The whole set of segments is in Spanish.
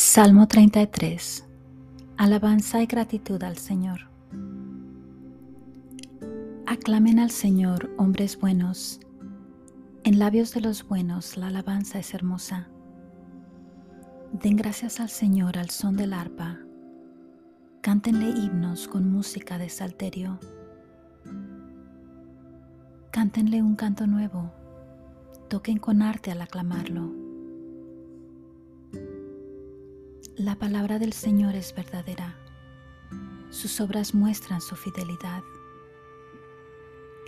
Salmo 33. Alabanza y gratitud al Señor. Aclamen al Señor, hombres buenos. En labios de los buenos la alabanza es hermosa. Den gracias al Señor al son del arpa. Cántenle himnos con música de salterio. Cántenle un canto nuevo. Toquen con arte al aclamarlo La palabra del Señor es verdadera. Sus obras muestran su fidelidad.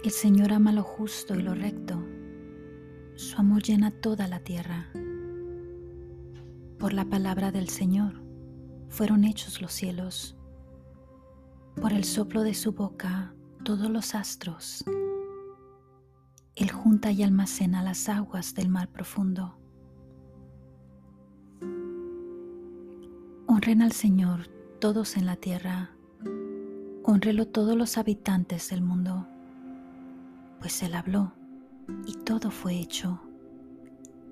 El Señor ama lo justo y lo recto. Su amor llena toda la tierra. Por la palabra del Señor fueron hechos los cielos. Por el soplo de su boca todos los astros. Él junta y almacena las aguas del mar profundo. Honren al Señor todos en la tierra, honrelo todos los habitantes del mundo, pues Él habló y todo fue hecho,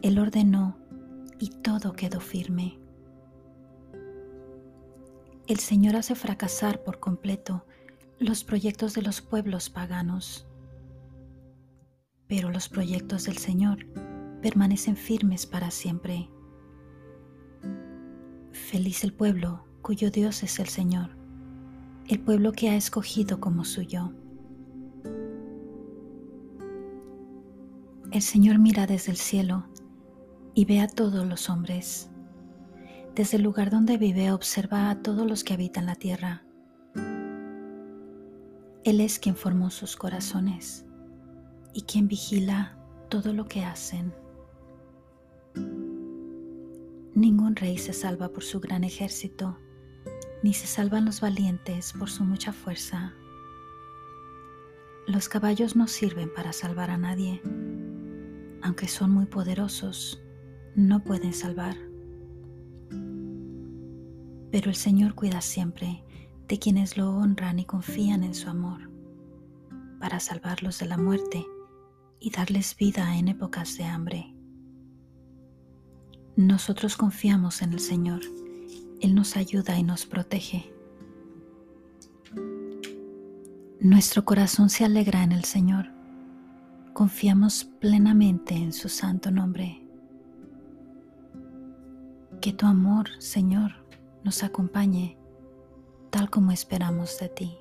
Él ordenó y todo quedó firme. El Señor hace fracasar por completo los proyectos de los pueblos paganos, pero los proyectos del Señor permanecen firmes para siempre. Feliz el pueblo cuyo Dios es el Señor, el pueblo que ha escogido como suyo. El Señor mira desde el cielo y ve a todos los hombres. Desde el lugar donde vive observa a todos los que habitan la tierra. Él es quien formó sus corazones y quien vigila todo lo que hacen. Ningún rey se salva por su gran ejército, ni se salvan los valientes por su mucha fuerza. Los caballos no sirven para salvar a nadie. Aunque son muy poderosos, no pueden salvar. Pero el Señor cuida siempre de quienes lo honran y confían en su amor, para salvarlos de la muerte y darles vida en épocas de hambre. Nosotros confiamos en el Señor. Él nos ayuda y nos protege. Nuestro corazón se alegra en el Señor. Confiamos plenamente en su santo nombre. Que tu amor, Señor, nos acompañe tal como esperamos de ti.